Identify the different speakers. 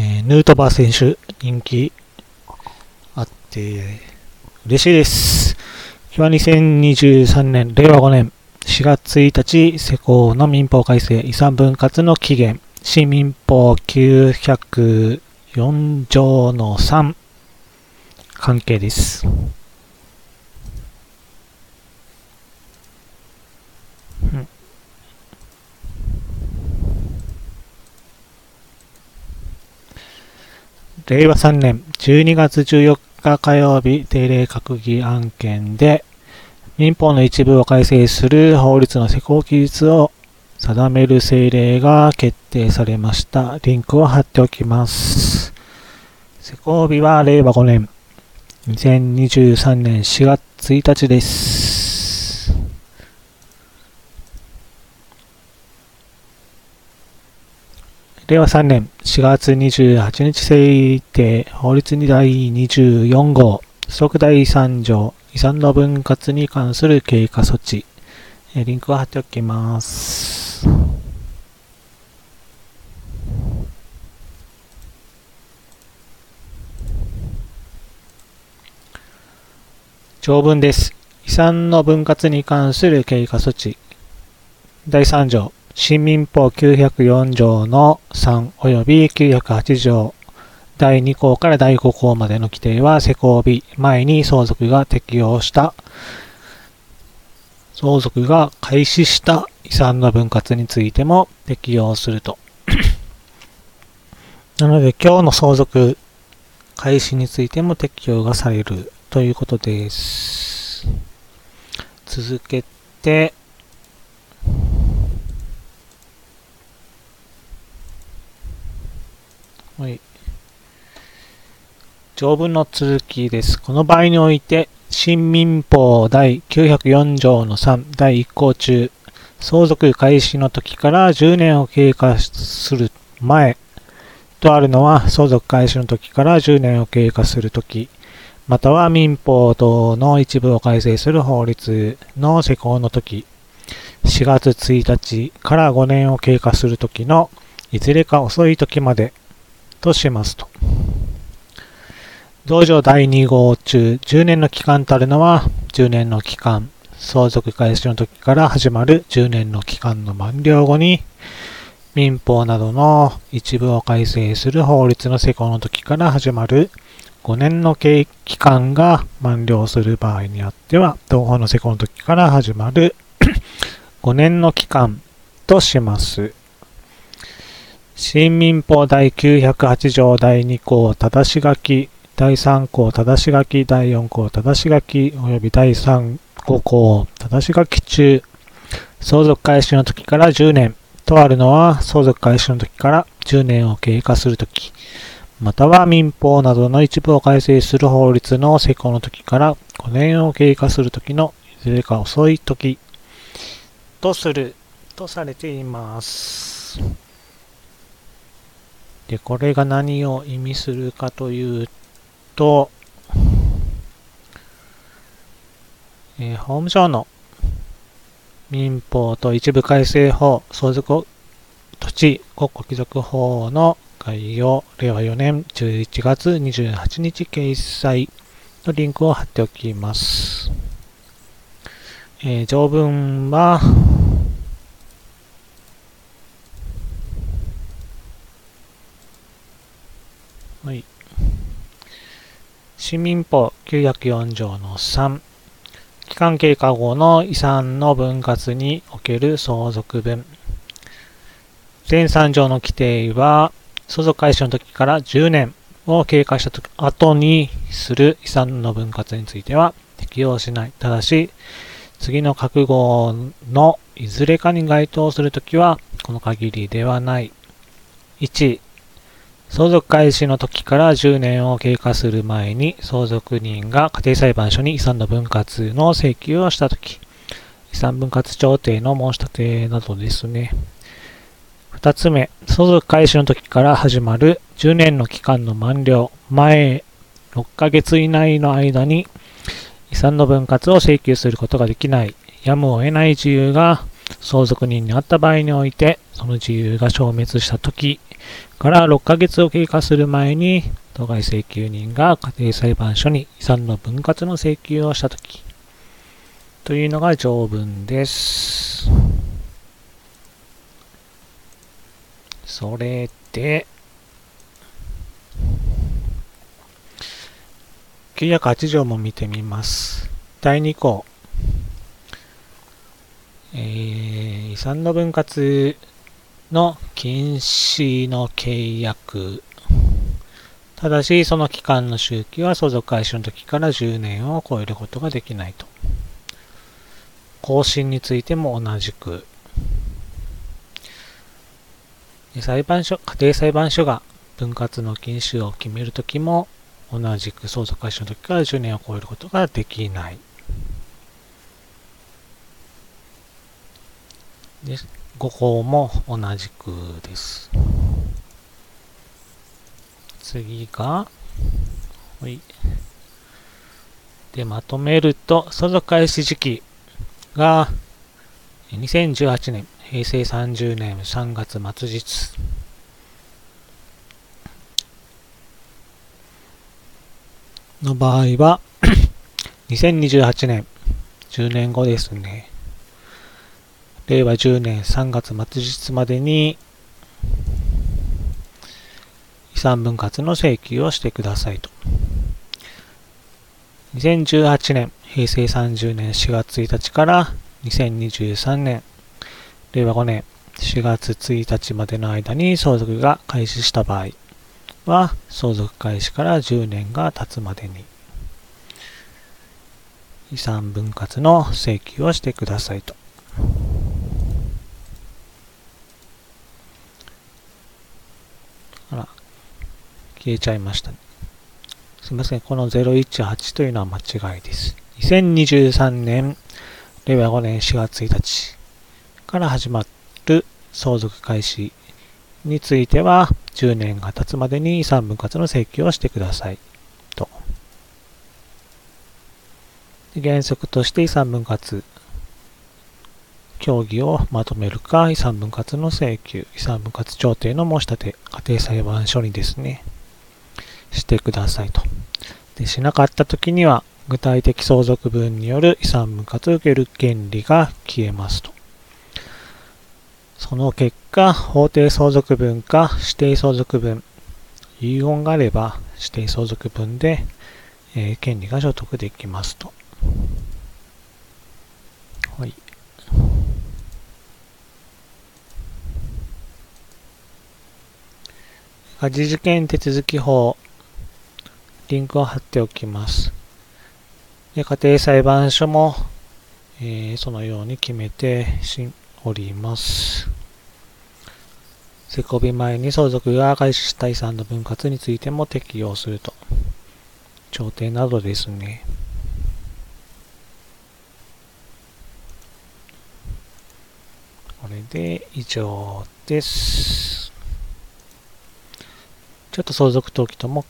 Speaker 1: えー、ヌートバー選手、人気あって、嬉しいです。今日は2023年、令和5年4月1日、施行の民法改正遺産分割の期限、新民法904条の3、関係です。うん令和3年12月14日火曜日定例閣議案件で民法の一部を改正する法律の施行期日を定める政令が決定されました。リンクを貼っておきます。施行日は令和5年2023年4月1日です。令和3年4月28日制定法律に第24号即第3条遺産の分割に関する経過措置。リンクを貼っておきます。条文です。遺産の分割に関する経過措置。第3条新民法904条の3及び908条第2項から第5項までの規定は施行日前に相続が適用した。相続が開始した遺産の分割についても適用すると。なので今日の相続開始についても適用がされるということです。続けてはい。条文の続きです。この場合において、新民法第904条の3第1項中、相続開始の時から10年を経過する前とあるのは、相続開始の時から10年を経過する時、または民法等の一部を改正する法律の施行の時、4月1日から5年を経過する時のいずれか遅い時までとしますと。同条第2号中10年の期間たるのは10年の期間、相続開始の時から始まる10年の期間の満了後に民法などの一部を改正する法律の施行の時から始まる5年の期間が満了する場合にあっては同法の施行の時から始まる5年の期間とします。新民法第908条第2項正し書き第3項正し書き第4項正し書き及び第3 5項正し書き中相続開始の時から10年とあるのは相続開始の時から10年を経過する時または民法などの一部を改正する法律の施行の時から5年を経過する時のいずれか遅い時とするとされています。で、これが何を意味するかというと、えー法務省の民法と一部改正法、相続土地国庫帰属法の概要、令和4年11月28日掲載のリンクを貼っておきます。えー条文は、はい。市民法904条の3、期間経過後の遺産の分割における相続分。前3条の規定は、相続開始の時から10年を経過した後にする遺産の分割については適用しない。ただし、次の覚悟のいずれかに該当するときは、この限りではない。1、相続開始の時から10年を経過する前に相続人が家庭裁判所に遺産の分割の請求をした時遺産分割調停の申し立てなどですね。2つ目、相続開始の時から始まる10年の期間の満了前6ヶ月以内の間に遺産の分割を請求することができない、やむを得ない自由が相続人にあった場合において、その自由が消滅した時から6ヶ月を経過する前に、当該請求人が家庭裁判所に遺産の分割の請求をした時というのが条文です。それで、908条も見てみます。第2項。えー、遺産の分割の禁止の契約。ただし、その期間の周期は相続開始の時から10年を超えることができないと。更新についても同じく。裁判所、家庭裁判所が分割の禁止を決めるときも、同じく相続開始の時から10年を超えることができない。で5項も同じくです。次が、はい。で、まとめると、相続開始時期が2018年、平成30年3月末日。の場合は、2028年、10年後ですね。令和10年3月末日までに、遺産分割の請求をしてくださいと。2018年、平成30年4月1日から2023年、令和5年4月1日までの間に相続が開始した場合、は相続開始から10年が経つまでに遺産分割の請求をしてくださいと。あら、消えちゃいました、ね。すみません。この018というのは間違いです。2023年、令和5年4月1日から始まる相続開始については、10年が経つまでに遺産分割の請求をしてください。と。原則として遺産分割、協議をまとめるか、遺産分割の請求、遺産分割調停の申し立て、家庭裁判所にですね、してくださいと。で、しなかった時には、具体的相続分による遺産分割を受ける権利が消えますと。その結果、法定相続分か指定相続分、遺言があれば指定相続分で、えー、権利が所得できますと。はい。家事事件手続き法、リンクを貼っておきます。で家庭裁判所も、えー、そのように決めております。施工日前に相続が開始した遺産の分割についても適用すると。調停などですね。これで以上です。ちょっと相続登記とも